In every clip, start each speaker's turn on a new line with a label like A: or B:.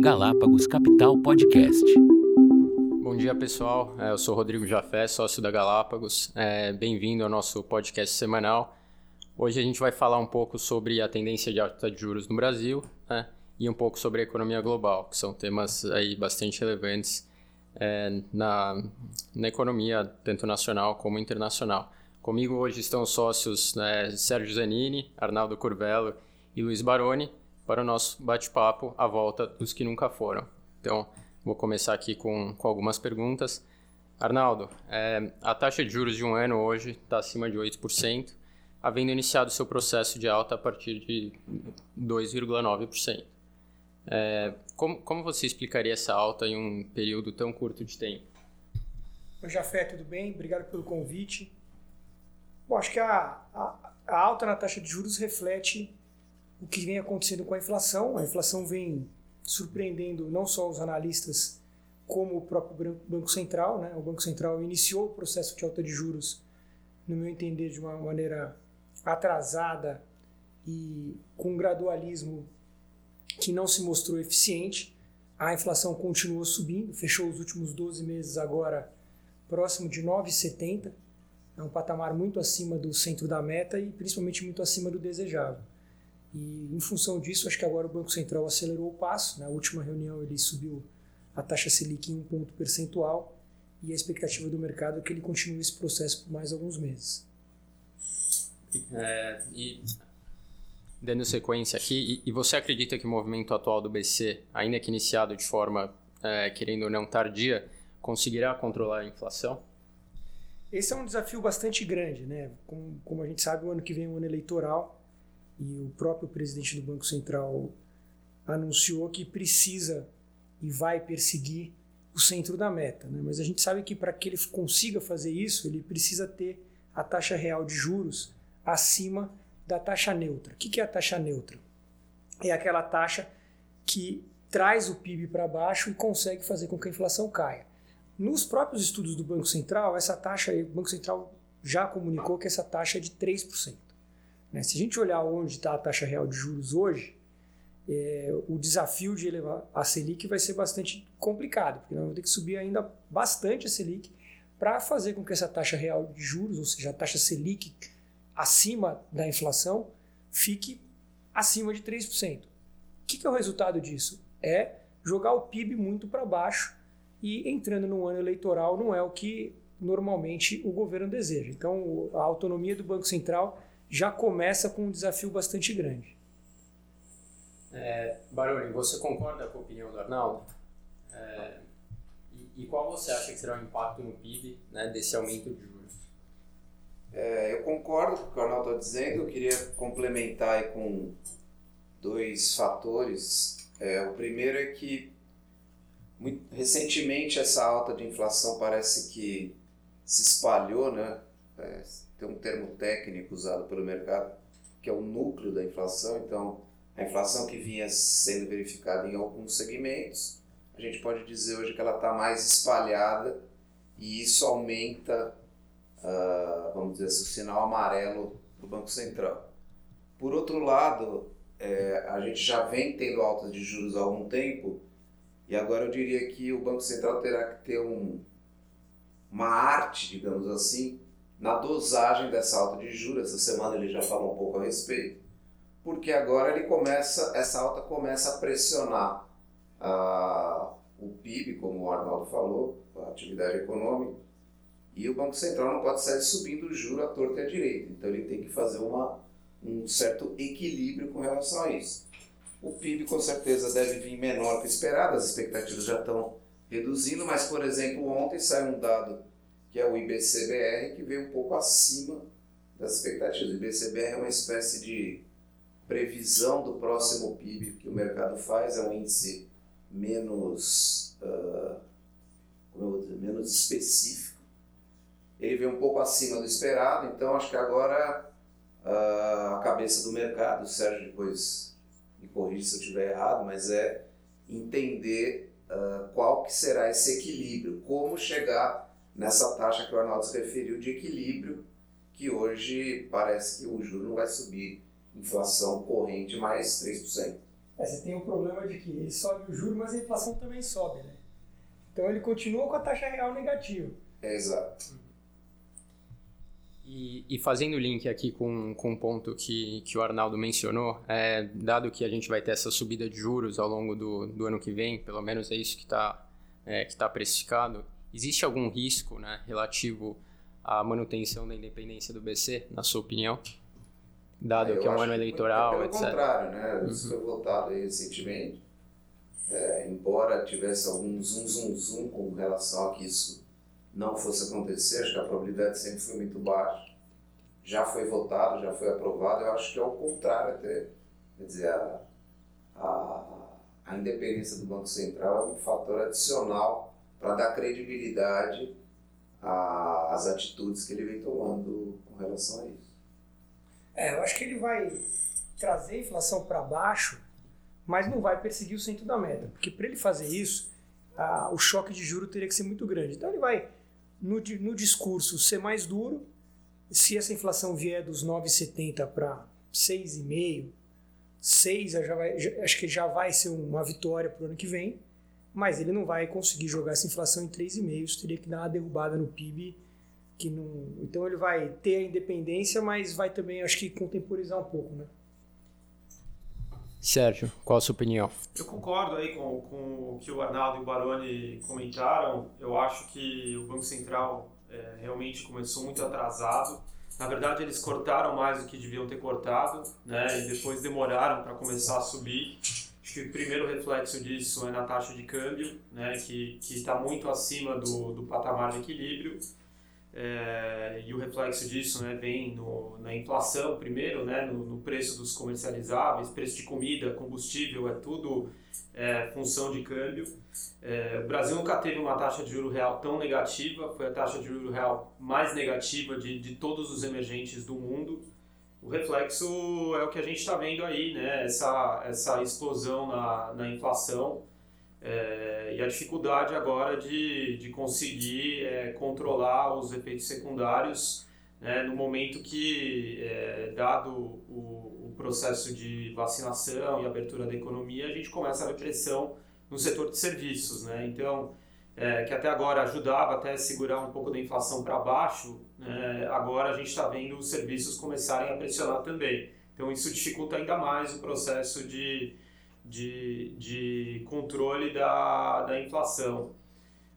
A: Galápagos Capital Podcast.
B: Bom dia, pessoal. É, eu sou Rodrigo Jafé, sócio da Galápagos. É, bem-vindo ao nosso podcast semanal. Hoje a gente vai falar um pouco sobre a tendência de alta de juros no Brasil né, e um pouco sobre a economia global, que são temas aí bastante relevantes é, na, na economia, tanto nacional como internacional. Comigo hoje estão os sócios né, Sérgio Zanini, Arnaldo Curvelo e Luiz Baroni para o nosso bate-papo à volta dos que nunca foram. Então, vou começar aqui com, com algumas perguntas. Arnaldo, é, a taxa de juros de um ano hoje está acima de 8%, havendo iniciado seu processo de alta a partir de 2,9%. É, como, como você explicaria essa alta em um período tão curto de tempo?
C: Oi, Jafé, tudo bem? Obrigado pelo convite. Bom, acho que a, a, a alta na taxa de juros reflete o que vem acontecendo com a inflação. A inflação vem surpreendendo não só os analistas, como o próprio Banco Central. Né? O Banco Central iniciou o processo de alta de juros, no meu entender, de uma maneira atrasada e com um gradualismo que não se mostrou eficiente. A inflação continuou subindo, fechou os últimos 12 meses agora próximo de 9,70 é um patamar muito acima do centro da meta e principalmente muito acima do desejável. E em função disso, acho que agora o Banco Central acelerou o passo. Na última reunião ele subiu a taxa Selic em um ponto percentual e a expectativa do mercado é que ele continue esse processo por mais alguns meses.
B: É, e dando sequência aqui, e, e, você acredita que o movimento atual do BC, ainda que iniciado de forma, é, querendo ou não, tardia, conseguirá controlar a inflação?
C: Esse é um desafio bastante grande, né? Como, como a gente sabe, o ano que vem é um ano eleitoral e o próprio presidente do Banco Central anunciou que precisa e vai perseguir o centro da meta, né? Mas a gente sabe que para que ele consiga fazer isso, ele precisa ter a taxa real de juros acima da taxa neutra. O que é a taxa neutra? É aquela taxa que traz o PIB para baixo e consegue fazer com que a inflação caia. Nos próprios estudos do Banco Central, essa taxa, o Banco Central já comunicou que essa taxa é de 3%. Né? Se a gente olhar onde está a taxa real de juros hoje, é, o desafio de elevar a Selic vai ser bastante complicado, porque nós vamos ter que subir ainda bastante a Selic para fazer com que essa taxa real de juros, ou seja, a taxa Selic acima da inflação, fique acima de 3%. O que, que é o resultado disso? É jogar o PIB muito para baixo e entrando no ano eleitoral não é o que normalmente o governo deseja. Então, a autonomia do Banco Central já começa com um desafio bastante grande.
B: É, Baroni, você concorda com a opinião do Arnaldo? É, e, e, qual você acha que será o impacto no PIB né, desse aumento de juros?
D: É, eu concordo com o que o Arnaldo está dizendo. Eu queria complementar com dois fatores. É, o primeiro é que muito, recentemente essa alta de inflação parece que se espalhou, né? Tem um termo técnico usado pelo mercado que é o núcleo da inflação. Então, a inflação que vinha sendo verificada em alguns segmentos, a gente pode dizer hoje que ela está mais espalhada e isso aumenta, uh, vamos dizer assim, o sinal amarelo do Banco Central. Por outro lado, é, a gente já vem tendo altas de juros há algum tempo e agora eu diria que o Banco Central terá que ter um, uma arte, digamos assim, na dosagem dessa alta de juros. Essa semana ele já falou um pouco a respeito, porque agora ele começa, essa alta começa a pressionar uh, o PIB, como o Arnaldo falou, a atividade econômica, e o Banco Central não pode sair subindo o juro à torta e à direita. Então ele tem que fazer uma, um certo equilíbrio com relação a isso. O PIB com certeza deve vir menor que esperado, as expectativas já estão reduzindo, mas, por exemplo, ontem saiu um dado que é o IBCBR, que veio um pouco acima das expectativas. O IBCBR é uma espécie de previsão do próximo PIB que o mercado faz, é um índice menos, uh, dizer, menos específico. Ele veio um pouco acima do esperado, então acho que agora uh, a cabeça do mercado, o Sérgio depois me corrija se eu estiver errado, mas é entender uh, qual que será esse equilíbrio, como chegar nessa taxa que o Arnaldo se referiu de equilíbrio, que hoje parece que o juro não vai subir, inflação corrente mais 3%.
C: É, você tem o problema de que ele sobe o juro, mas a inflação também sobe, né? Então ele continua com a taxa real negativa.
D: Exato.
B: E, e, fazendo o link aqui com, com um ponto que, que o Arnaldo mencionou, é, dado que a gente vai ter essa subida de juros ao longo do, do ano que vem, pelo menos é isso que está é, que tá precificado, existe algum risco né, relativo à manutenção da independência do BC, na sua opinião? Dado
D: Ah,
B: que é um ano eleitoral,
D: pelo
B: etc.
D: contrário, né?
B: Uhum.
D: Isso foi votado recentemente. É, embora tivesse algum zoom, zoom, zoom com relação a que isso não fosse acontecer, acho que a probabilidade sempre foi muito baixa. Já foi votado, já foi aprovado, eu acho que é o contrário até. Quer dizer, a, a, a independência do Banco Central é um fator adicional para dar credibilidade às atitudes que ele vem tomando com relação a isso.
C: É, eu acho que ele vai trazer a inflação para baixo, mas não vai perseguir o centro da meta, porque para ele fazer isso, a- o choque de juro teria que ser muito grande. Então ele vai, no, no discurso, ser mais duro. Se essa inflação vier dos 9,70 para 6,5, 6 já vai, já- acho que já vai ser uma vitória para o ano que vem, mas ele não vai conseguir jogar essa inflação em 3,5, isso teria que dar uma derrubada no PIB que não. Então ele vai ter a independência, mas vai também, acho que, contemporizar um pouco, né?
B: Sérgio, qual a sua opinião?
E: Eu concordo aí com, com o que o Arnaldo e o Baroni comentaram. Eu acho que o Banco Central é, realmente começou muito atrasado. Na verdade, eles cortaram mais do que deviam ter cortado, né? E depois demoraram para começar a subir. Acho que o primeiro reflexo disso é na taxa de câmbio, né? Que está muito acima do, do patamar de equilíbrio. É, e o reflexo disso né, vem no, na inflação primeiro, né, no, no preço dos comercializáveis, preço de comida, combustível, é tudo é, função de câmbio. É, o Brasil nunca teve uma taxa de juro real tão negativa, foi a taxa de juro real mais negativa de, de todos os emergentes do mundo. O reflexo é o que a gente está vendo aí, né, essa, essa explosão na, na inflação. É, e a dificuldade agora de, de conseguir é, controlar os efeitos secundários né, no momento que, é, dado o, o, processo de vacinação e abertura da economia, a gente começa a ver pressão no setor de serviços. Né? Então, é, que até agora ajudava até segurar um pouco da inflação para baixo, né, agora a gente está vendo os serviços começarem a pressionar também. Então, isso dificulta ainda mais o processo de de, de controle da, da inflação.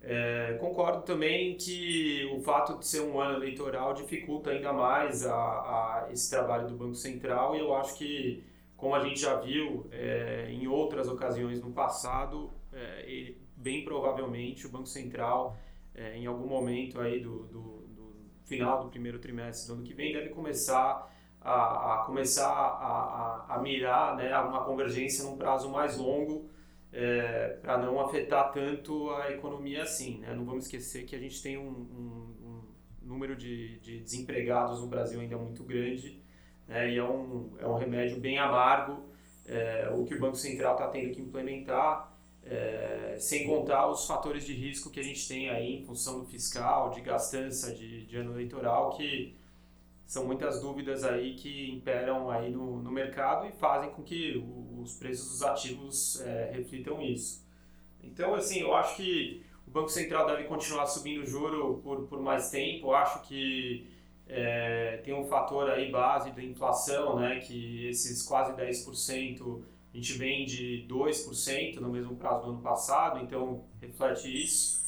E: É, concordo também que o fato de ser um ano eleitoral dificulta ainda mais a, a esse trabalho do Banco Central e eu acho que, como a gente já viu é, em outras ocasiões no passado, é, bem provavelmente o Banco Central, é, em algum momento aí do, do, do, final do primeiro trimestre do ano que vem, deve começar a, a começar a, a, a, mirar né, uma convergência num prazo mais longo é, para não afetar tanto a economia assim. Né? Não vamos esquecer que a gente tem um, um, um número de, de, desempregados no Brasil ainda muito grande né? e é um, é um remédio bem amargo é, o que o Banco Central está tendo que implementar. É, sem contar os fatores de risco que a gente tem aí em função do fiscal, de gastança de, de ano eleitoral, que são muitas dúvidas aí que imperam aí no, no mercado e fazem com que os preços dos ativos é, reflitam isso. Então, assim, eu acho que o Banco Central deve continuar subindo o juro por, por mais tempo. Eu acho que é, tem um fator aí base da inflação, né, que esses quase 10% a gente vem de 2% no mesmo prazo do ano passado, então reflete isso.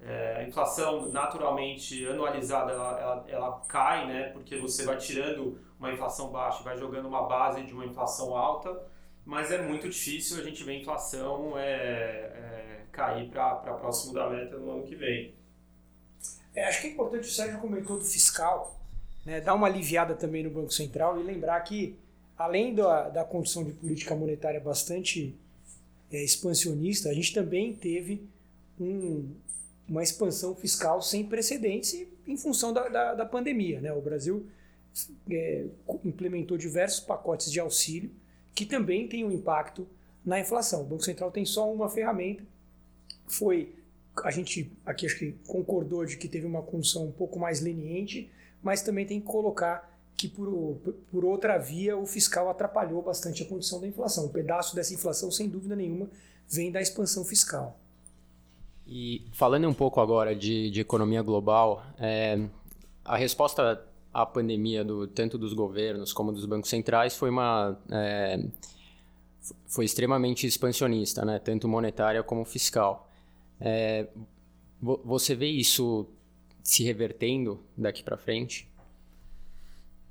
E: É, a inflação naturalmente anualizada ela, ela, ela, cai, né? Porque você vai tirando uma inflação baixa e vai jogando uma base de uma inflação alta, mas é muito difícil a gente ver a inflação é, é, cair para próximo da meta no ano que vem.
C: É, acho que é importante, o Sérgio comentou do fiscal, né? Dar uma aliviada também no Banco Central e lembrar que, além da, da condição de política monetária bastante é, expansionista, a gente também teve um, uma expansão fiscal sem precedentes em função da, da, da pandemia. Né? O Brasil é, implementou diversos pacotes de auxílio que também tem um impacto na inflação. O Banco Central tem só uma ferramenta, foi a gente aqui acho que concordou de que teve uma condição um pouco mais leniente, mas também tem que colocar que por, por outra via o fiscal atrapalhou bastante a condição da inflação. Um pedaço dessa inflação, sem dúvida nenhuma, vem da expansão fiscal.
B: E falando um pouco agora de, de economia global, é, a resposta à pandemia, do, tanto dos governos como dos bancos centrais, foi uma é, foi extremamente expansionista, né? tanto monetária como fiscal. É, você vê isso se revertendo daqui para frente?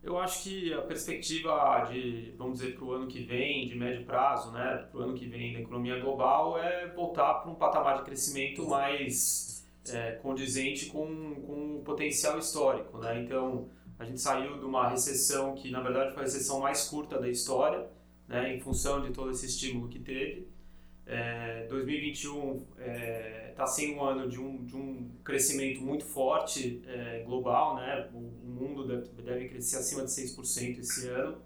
E: Eu acho que a perspectiva de, vamos dizer, para o ano que vem, de médio prazo, né, para o ano que vem da economia global, é voltar para um patamar de crescimento mais é, condizente com, com o potencial histórico. Né? Então, a gente saiu de uma recessão que, na verdade, foi a recessão mais curta da história, né, em função de todo esse estímulo que teve. É, 2021 está é, tá sendo um ano de um, de um crescimento muito forte é, global, né? o, o mundo deve, deve, crescer acima de 6% esse ano,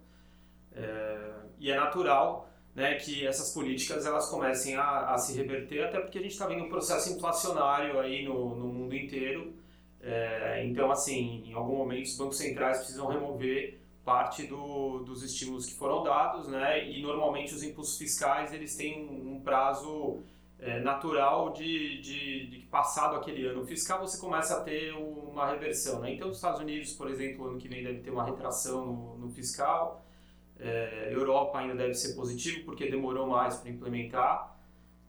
E: é, e é natural né, que essas políticas elas comecem a, a se reverter, até porque a gente está vendo um processo inflacionário aí no, no mundo inteiro, é, então assim, em algum momento os bancos centrais precisam remover parte do, dos estímulos que foram dados, né? E normalmente os impulsos fiscais eles têm um, prazo é, natural de, de, de, passado aquele ano fiscal você começa a ter uma reversão, né? Então, os Estados Unidos, por exemplo, ano que vem deve ter uma retração no, no fiscal. É, Europa ainda deve ser positivo porque demorou mais para implementar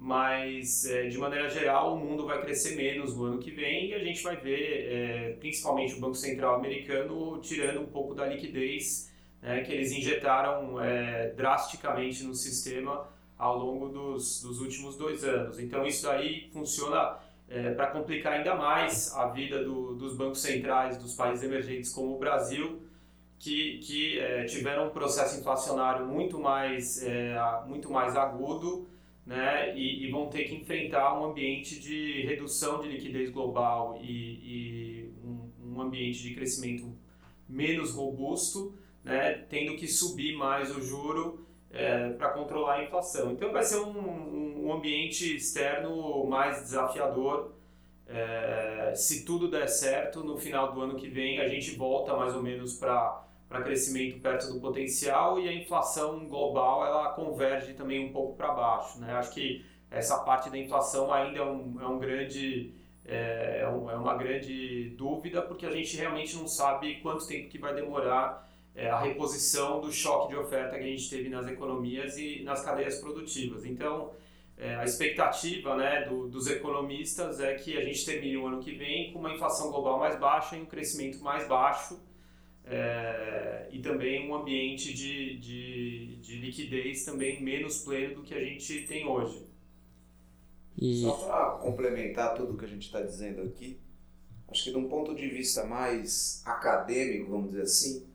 E: mas é, de maneira geral o mundo vai crescer menos no ano que vem e a gente vai ver é, principalmente o Banco Central americano tirando um pouco da liquidez né, que eles injetaram é, drasticamente no sistema ao longo dos, dos últimos dois anos. Então isso daí funciona é, para complicar ainda mais a vida do, dos bancos centrais dos países emergentes como o Brasil, que, que é, tiveram um processo inflacionário muito mais, é, muito mais agudo né, e, e, vão ter que enfrentar um ambiente de redução de liquidez global e, e um, um, ambiente de crescimento menos robusto, né, tendo que subir mais o juro é, para controlar a inflação. Então vai ser um, um ambiente externo mais desafiador. É, se tudo der certo, no final do ano que vem a gente volta mais ou menos para para crescimento perto do potencial e a inflação global ela converge também um pouco para baixo. Né? Acho que essa parte da inflação ainda é um, é um grande é, é, é, uma grande dúvida porque a gente realmente não sabe quanto tempo que vai demorar é, a reposição do choque de oferta que a gente teve nas economias e nas cadeias produtivas. Então a expectativa né, do, dos economistas é que a gente termine o ano que vem com uma inflação global mais baixa e um crescimento mais baixo é, e também um ambiente de, de, de, liquidez também menos pleno do que a gente tem hoje.
D: E... Só para complementar tudo que a gente está dizendo aqui, acho que de um ponto de vista mais acadêmico, vamos dizer assim,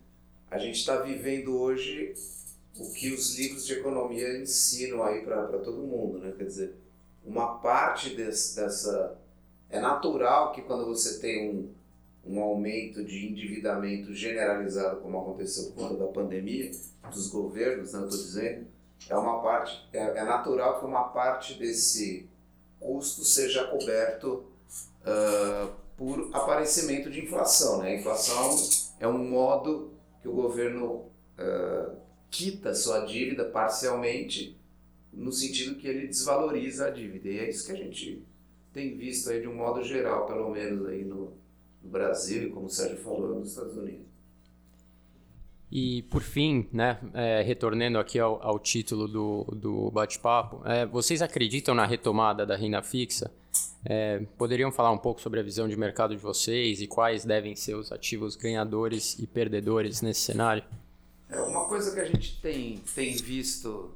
D: a gente está vivendo hoje o que os livros de economia ensinam aí para todo mundo, né? Quer dizer, uma parte desse, dessa... É natural que quando você tem um, um aumento de endividamento generalizado, como aconteceu por conta da pandemia, dos governos, né, estou dizendo, é uma parte, é, é, natural que uma parte desse custo seja coberto uh, por aparecimento de inflação. Né? A inflação é um modo que o governo uh, quita sua dívida parcialmente, no sentido que ele desvaloriza a dívida. E é isso que a gente tem visto aí de um modo geral, pelo menos aí no, no Brasil e, como o Sérgio falou, nos Estados Unidos.
B: E por fim, né, é, retornando aqui ao, ao, título do, do bate-papo, é, vocês acreditam na retomada da renda fixa? É, poderiam falar um pouco sobre a visão de mercado de vocês e quais devem ser os ativos ganhadores e perdedores nesse cenário?
D: É uma coisa que a gente tem, tem visto,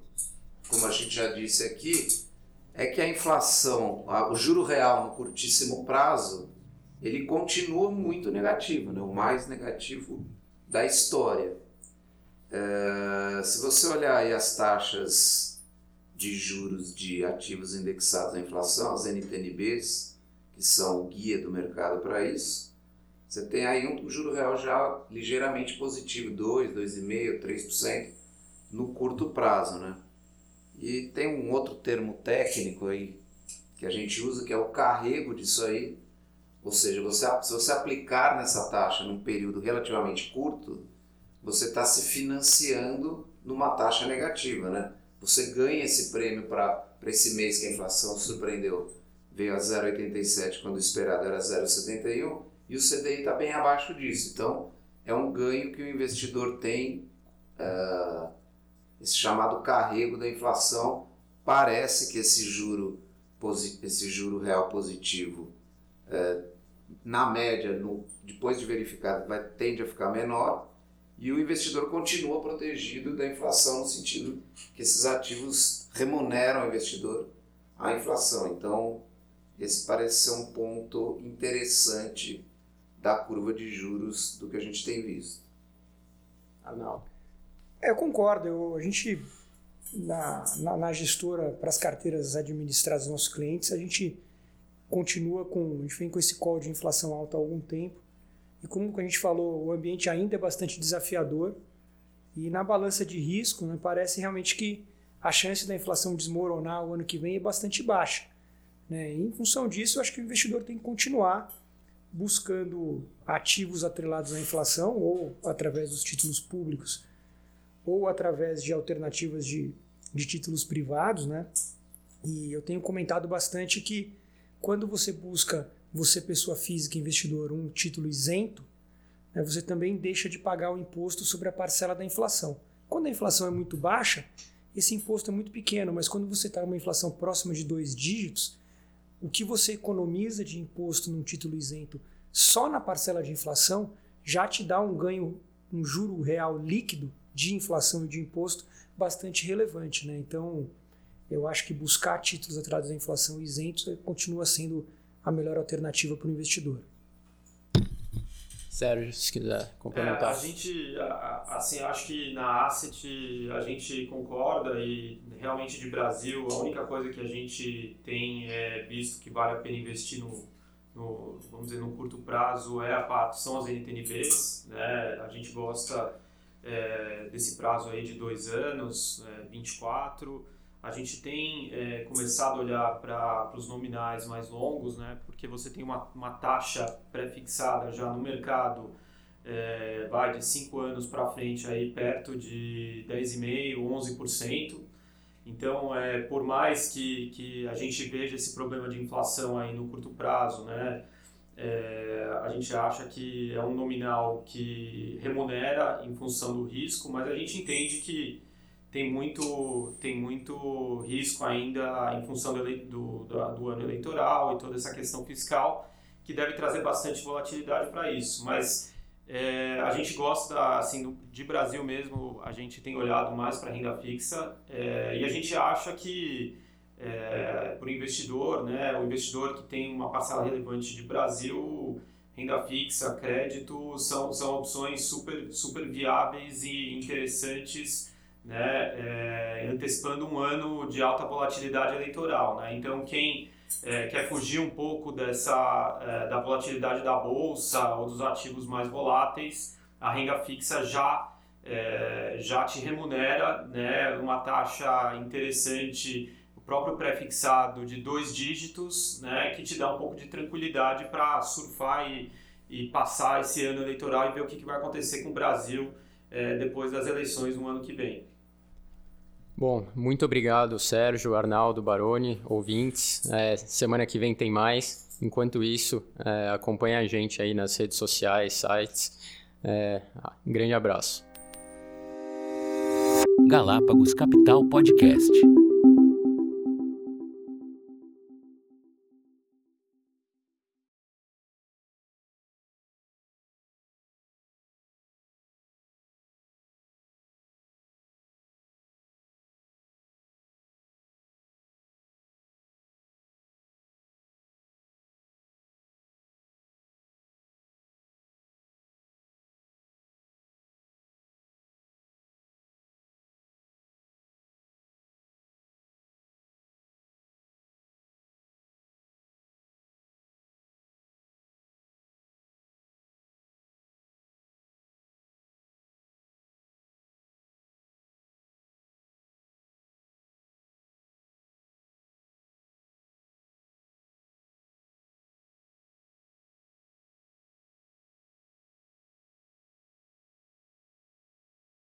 D: como a gente já disse aqui, é que a inflação, o juro real no curtíssimo prazo, ele continua muito negativo, né? o mais negativo da história. É, se você olhar as taxas de juros de ativos indexados à inflação, as NTNBs, que são o guia do mercado para isso, você tem aí um juro real já ligeiramente positivo, 2, 2,5%, 3% no curto prazo. Né? E tem um outro termo técnico aí que a gente usa, que é o carrego disso aí, ou seja, você, se você aplicar nessa taxa num período relativamente curto, você está se financiando numa taxa negativa, né? Você ganha esse prêmio para esse mês que a inflação surpreendeu, veio a 0,87 quando o esperado era 0,71 e o CDI está bem abaixo disso. Então, é um ganho que o investidor tem, uh, esse chamado carrego da inflação. Parece que esse juro, esse juro real positivo, uh, na média, no, depois de verificado, vai, tende a ficar menor e o investidor continua protegido da inflação no sentido que esses ativos remuneram o investidor a inflação. Então, esse parece ser um ponto interessante da curva de juros do que a gente tem visto.
B: Arnaldo.
C: É, eu concordo. Eu, a gente, na, na, na gestora, para as carteiras administradas dos nossos clientes, a gente continua com, vem com esse call de inflação alta há algum tempo. E como a gente falou, o ambiente ainda é bastante desafiador. E na balança de risco, né, parece realmente que a chance da inflação desmoronar o ano que vem é bastante baixa. Né? E em função disso, eu acho que o investidor tem que continuar buscando ativos atrelados à inflação, ou através dos títulos públicos, ou através de alternativas de, de títulos privados. Né? E eu tenho comentado bastante que quando você busca, você pessoa física, investidor, um título isento, né, você também deixa de pagar o imposto sobre a parcela da inflação. Quando a inflação é muito baixa, esse imposto é muito pequeno, mas quando você está numa inflação próxima de dois dígitos, o que você economiza de imposto num título isento só na parcela de inflação já te dá um ganho, um juro real líquido de inflação e de imposto bastante relevante. Né? Então, eu acho que buscar títulos atrás da inflação isentos continua sendo a melhor alternativa para o investidor.
B: Sérgio, se quiser complementar.
E: É, a gente, assim, acho que na Asset a gente concorda e realmente de Brasil a única coisa que a gente tem é visto que vale a pena investir no, no vamos dizer, no curto prazo é a, são as NTNBs, né? A gente gosta é, desse prazo aí de dois anos, é, 24 a gente tem é, começado a olhar para os nominais mais longos, né, porque você tem uma, uma taxa pré-fixada já no mercado, é, vai de 5 anos para frente aí perto de 10,5%, 11%. Então, é, por mais que, que a gente veja esse problema de inflação aí no curto prazo, né, é, a gente acha que é um nominal que remunera em função do risco, mas a gente entende que tem muito, tem muito risco ainda em função do, do, do, ano eleitoral e toda essa questão fiscal, que deve trazer bastante volatilidade para isso. Mas é, a gente gosta, assim, de Brasil mesmo, a gente tem olhado mais para renda fixa é, e a gente acha que é, para o investidor, né, o investidor que tem uma parcela relevante de Brasil, renda fixa, crédito, são, são opções super, super viáveis e interessantes né, é, antecipando um ano de alta volatilidade eleitoral. Né? Então, quem é, quer fugir um pouco dessa, é, da volatilidade da bolsa ou dos ativos mais voláteis, a renda fixa já, é, já te remunera né, uma taxa interessante, o próprio pré-fixado de dois dígitos, né, que te dá um pouco de tranquilidade para surfar e, e passar esse ano eleitoral e ver o que, que vai acontecer com o Brasil é, depois das eleições no ano que vem.
B: Bom, muito obrigado, Sérgio, Arnaldo, Baroni, ouvintes. É, semana que vem tem mais. Enquanto isso, é, acompanhe a gente aí nas redes sociais, sites. É, um grande abraço.
A: Galápagos Capital Podcast.